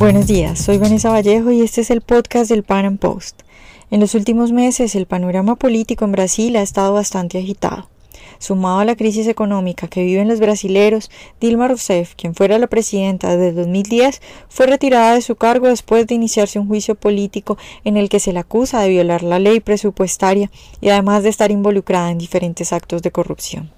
Buenos días, soy Vanessa Vallejo y este es el podcast del Pan Am Post. En los últimos meses el panorama político en Brasil ha estado bastante agitado. Sumado a la crisis económica que viven los brasileros, Dilma Rousseff, quien fuera la presidenta desde 2010, fue retirada de su cargo después de iniciarse un juicio político en el que se la acusa de violar la ley presupuestaria y además de estar involucrada en diferentes actos de corrupción.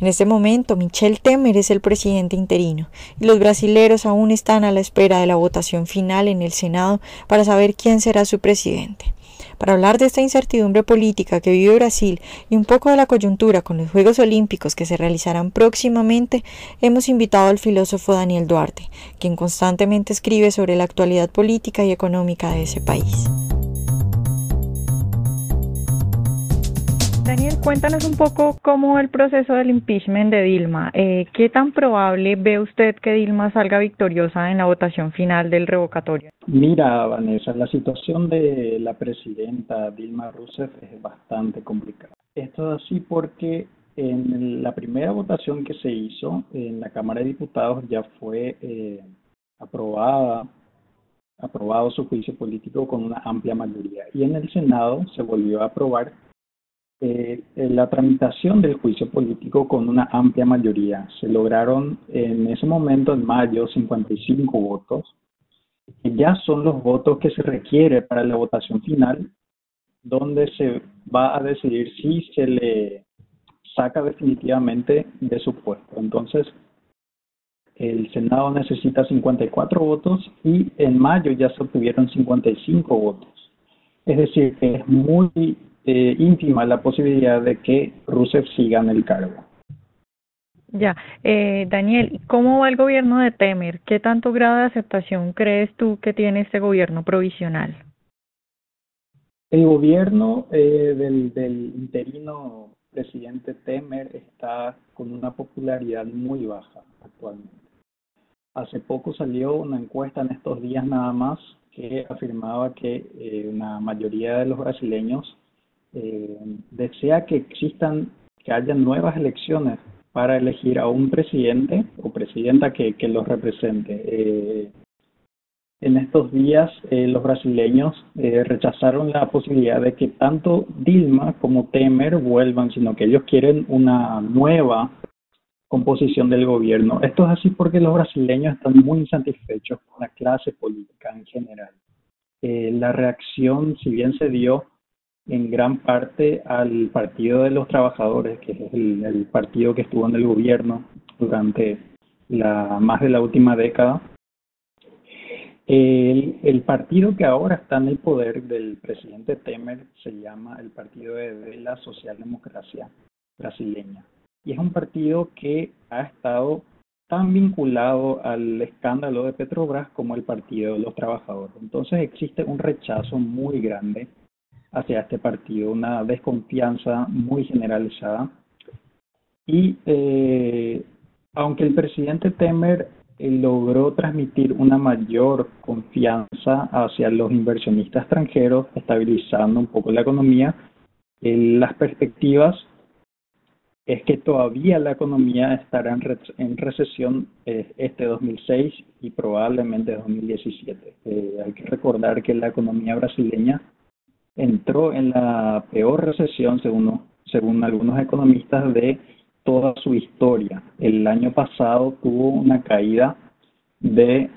En este momento, Michel Temer es el presidente interino y los brasileros aún están a la espera de la votación final en el Senado para saber quién será su presidente. Para hablar de esta incertidumbre política que vive Brasil y un poco de la coyuntura con los Juegos Olímpicos que se realizarán próximamente, hemos invitado al filósofo Daniel Duarte, quien constantemente escribe sobre la actualidad política y económica de ese país. Daniel, cuéntanos un poco cómo el proceso del impeachment de Dilma. Eh, ¿Qué tan probable ve usted que Dilma salga victoriosa en la votación final del revocatorio? Mira, Vanessa, la situación de la presidenta Dilma Rousseff es bastante complicada. Esto es así porque en la primera votación que se hizo en la Cámara de Diputados ya fue eh, aprobada aprobado su juicio político con una amplia mayoría y en el Senado se volvió a aprobar eh, la tramitación del juicio político con una amplia mayoría. Se lograron en ese momento, en mayo, 55 votos, que ya son los votos que se requiere para la votación final, donde se va a decidir si se le saca definitivamente de su puesto. Entonces, el Senado necesita 54 votos y en mayo ya se obtuvieron 55 votos. Es decir, que es muy eh, íntima la posibilidad de que Rousseff siga en el cargo. Ya, eh, Daniel, ¿cómo va el gobierno de Temer? ¿Qué tanto grado de aceptación crees tú que tiene este gobierno provisional? El gobierno eh, del, del interino presidente Temer está con una popularidad muy baja actualmente. Hace poco salió una encuesta en estos días nada más que afirmaba que eh, una mayoría de los brasileños eh, desea que existan, que haya nuevas elecciones para elegir a un presidente o presidenta que, los represente. Eh, en estos días eh, los brasileños eh, rechazaron la posibilidad de que tanto Dilma como Temer vuelvan, sino que ellos quieren una nueva composición del gobierno. Esto es así porque los brasileños están muy insatisfechos con la clase política en general. Eh, la reacción, si bien se dio en gran parte al Partido de los Trabajadores, que es el, partido que estuvo en el gobierno durante la más de la última década. El, el, partido que ahora está en el poder del presidente Temer se llama el Partido de la Socialdemocracia Brasileña. Y es un partido que ha estado tan vinculado al escándalo de Petrobras como el Partido de los Trabajadores. Entonces existe un rechazo muy grande hacia este partido, una desconfianza muy generalizada. Y eh, aunque el presidente Temer eh, logró transmitir una mayor confianza hacia los inversionistas extranjeros, estabilizando un poco la economía, eh, las perspectivas es que todavía la economía estará en, en recesión este 2006 y probablemente 2017. hay que recordar que la economía brasileña entró en la peor recesión, según, según algunos economistas, de toda su historia. El año pasado tuvo una caída del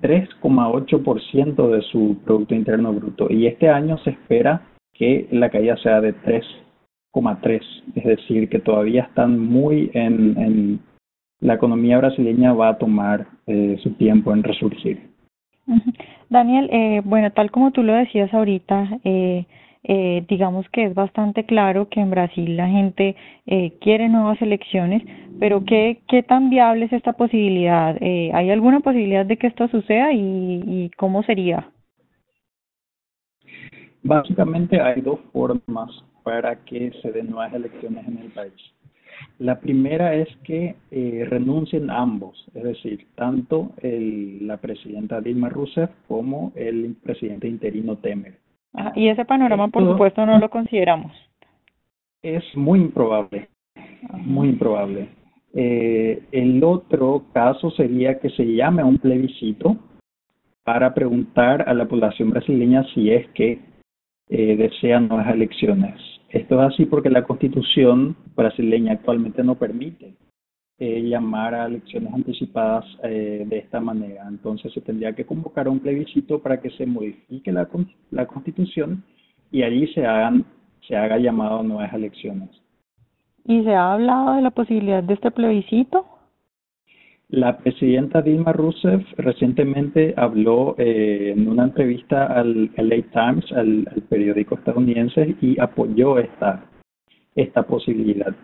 3,8% de su Producto Interno Bruto y este año se espera que la caída sea de 3,3%, es decir, que todavía están muy en, en la economía brasileña va a tomar eh, su tiempo en resurgir. Daniel, eh, bueno, tal como tú lo decías ahorita, eh, eh, digamos que es bastante claro que en Brasil la gente eh, quiere nuevas elecciones, pero ¿qué, ¿qué tan viable es esta posibilidad? Eh, ¿Hay alguna posibilidad de que esto suceda y, y cómo sería? Básicamente hay dos formas para que se den nuevas elecciones en el país. La primera es que eh, renuncien ambos, es decir, tanto el, la presidenta Dilma Rousseff como el presidente interino Temer. Ah, y ese panorama, por supuesto, no lo consideramos. Es muy improbable, muy improbable. Eh, el otro caso sería que se llame a un plebiscito para preguntar a la población brasileña si es que eh, desean nuevas elecciones. Esto es así porque la constitución brasileña actualmente no permite eh, llamar a elecciones anticipadas eh, de esta manera. Entonces se tendría que convocar un plebiscito para que se modifique la, la constitución y allí se, hagan, se haga llamado a nuevas elecciones. ¿Y se ha hablado de la posibilidad de este plebiscito? La presidenta Dilma Rousseff recientemente habló eh, en una entrevista al LA Times, al, periódico estadounidense, y apoyó esta, esta posibilidad.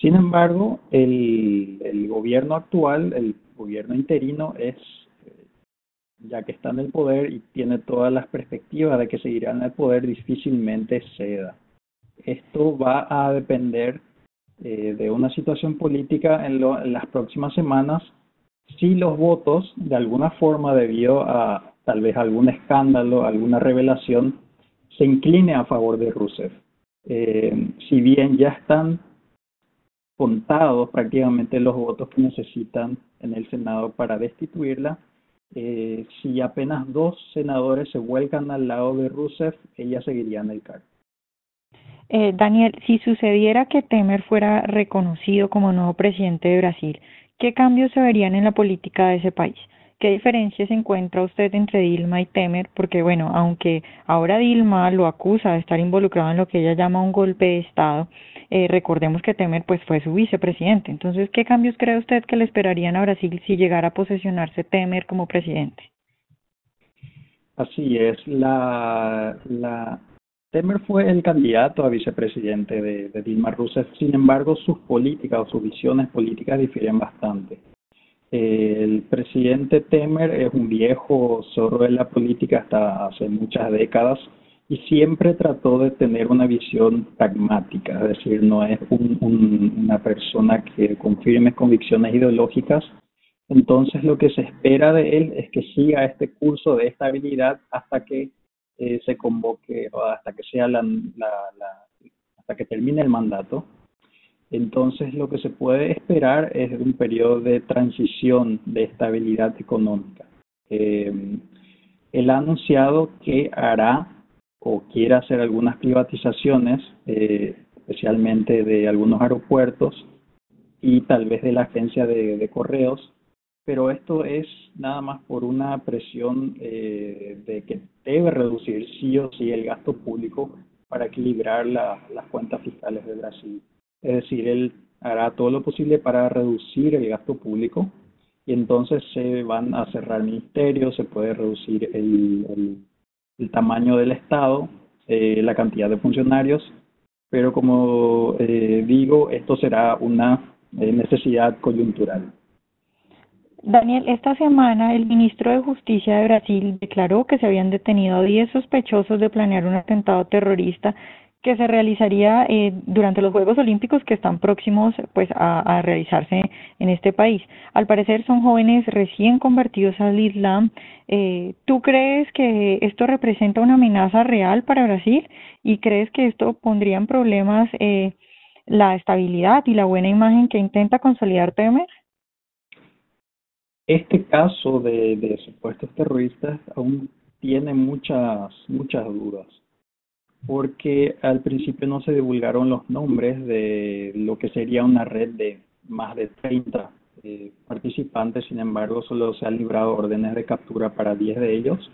Sin embargo, el, el gobierno actual, el gobierno interino, es, ya que está en el poder y tiene todas las perspectivas de que seguirá en el poder, difícilmente ceda. Esto va a depender eh, de una situación política en, en las próximas semanas si los votos, de alguna forma, debido a tal vez algún escándalo, alguna revelación, se incline a favor de Rousseff. Eh, si bien ya están contados prácticamente los votos que necesitan en el Senado para destituirla, eh, si apenas dos senadores se vuelcan al lado de Rousseff, ella seguiría en el cargo. Eh, Daniel, si sucediera que Temer fuera reconocido como nuevo presidente de Brasil, ¿Qué cambios se verían en la política de ese país? ¿Qué diferencias encuentra usted entre Dilma y Temer? Porque, bueno, aunque ahora Dilma lo acusa de estar involucrado en lo que ella llama un golpe de Estado, eh, recordemos que Temer pues fue su vicepresidente. Entonces, ¿qué cambios cree usted que le esperarían a Brasil si llegara a posesionarse Temer como presidente? Así es, la, la Temer fue el candidato a vicepresidente de, Dilma Rousseff, sin embargo sus políticas o sus visiones políticas difieren bastante. El presidente Temer es un viejo zorro de la política hasta hace muchas décadas y siempre trató de tener una visión pragmática, es decir, no es una persona que con firmes convicciones ideológicas. Entonces lo que se espera de él es que siga este curso de estabilidad hasta que eh, se convoque hasta que sea la, hasta que termine el mandato. Entonces lo que se puede esperar es un periodo de transición de estabilidad económica. Eh, él ha anunciado que hará o quiere hacer algunas privatizaciones, eh, especialmente de algunos aeropuertos y tal vez de la agencia de correos, pero esto es nada más por una presión eh, de que debe reducir sí o sí el gasto público para equilibrar las cuentas fiscales de Brasil. Es decir, él hará todo lo posible para reducir el gasto público y entonces se van a cerrar ministerios, se puede reducir el, el, tamaño del Estado, eh, la cantidad de funcionarios, pero como eh, digo, esto será una necesidad coyuntural. Daniel, esta semana el ministro de Justicia de Brasil declaró que se habían detenido a 10 sospechosos de planear un atentado terrorista que se realizaría eh, durante los Juegos Olímpicos que están próximos pues a, realizarse en este país. Al parecer son jóvenes recién convertidos al Islam. Eh, ¿Tú crees que esto representa una amenaza real para Brasil y crees que esto pondría en problemas eh, la estabilidad y la buena imagen que intenta consolidar Temer? Este caso de, supuestos terroristas aún tiene muchas, muchas dudas, porque al principio no se divulgaron los nombres de lo que sería una red de más de 30 eh, participantes, sin embargo solo se han librado órdenes de captura para 10 de ellos.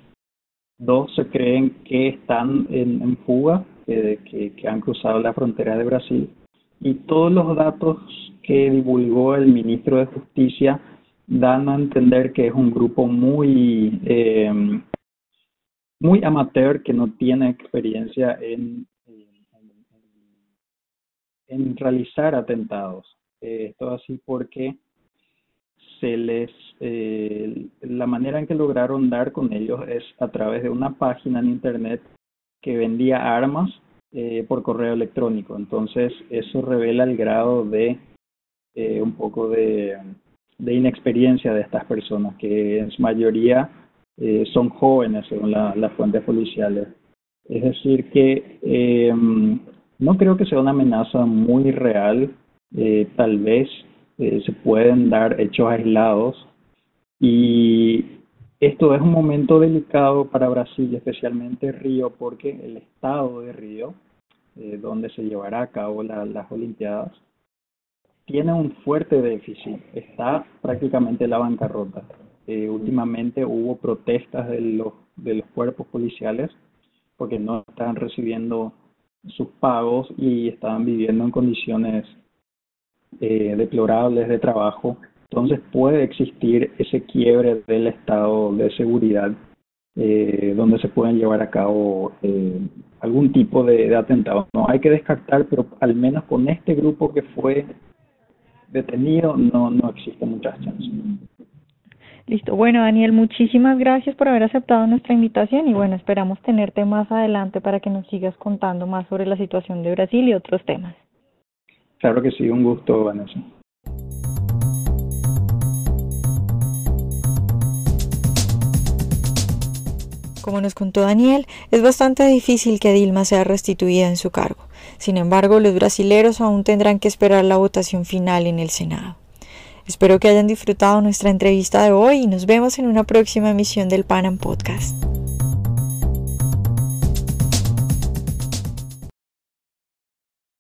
Dos se creen que están en, fuga, que, que han cruzado la frontera de Brasil, y todos los datos que divulgó el ministro de Justicia dan a entender que es un grupo muy, eh, muy amateur que no tiene experiencia en, en, realizar atentados. Eh, esto así porque se les eh, la manera en que lograron dar con ellos es a través de una página en internet que vendía armas por correo electrónico. Entonces eso revela el grado de un poco de de inexperiencia de estas personas, que en su mayoría eh, son jóvenes según las fuentes policiales. Es decir, que eh, no creo que sea una amenaza muy real, eh, tal vez se pueden dar hechos aislados y esto es un momento delicado para Brasil, especialmente Río, porque el estado de Río, eh, donde se llevará a cabo las Olimpiadas, tiene un fuerte déficit, está prácticamente en la bancarrota. Eh, últimamente hubo protestas de los, de los cuerpos policiales porque no están recibiendo sus pagos y estaban viviendo en condiciones eh, deplorables de trabajo. Entonces puede existir ese quiebre del estado de seguridad eh, donde se pueden llevar a cabo eh, algún tipo de atentado. No hay que descartar, pero al menos con este grupo que fue detenido no, no existe muchas chances. Listo. Bueno, Daniel, muchísimas gracias por haber aceptado nuestra invitación y bueno, esperamos tenerte más adelante para que nos sigas contando más sobre la situación de Brasil y otros temas. Claro que sí, un gusto, Vanessa. Como nos contó Daniel, es bastante difícil que Dilma sea restituida en su cargo. Sin embargo, los brasileros aún tendrán que esperar la votación final en el Senado. Espero que hayan disfrutado nuestra entrevista de hoy y nos vemos en una próxima emisión del Panam Podcast.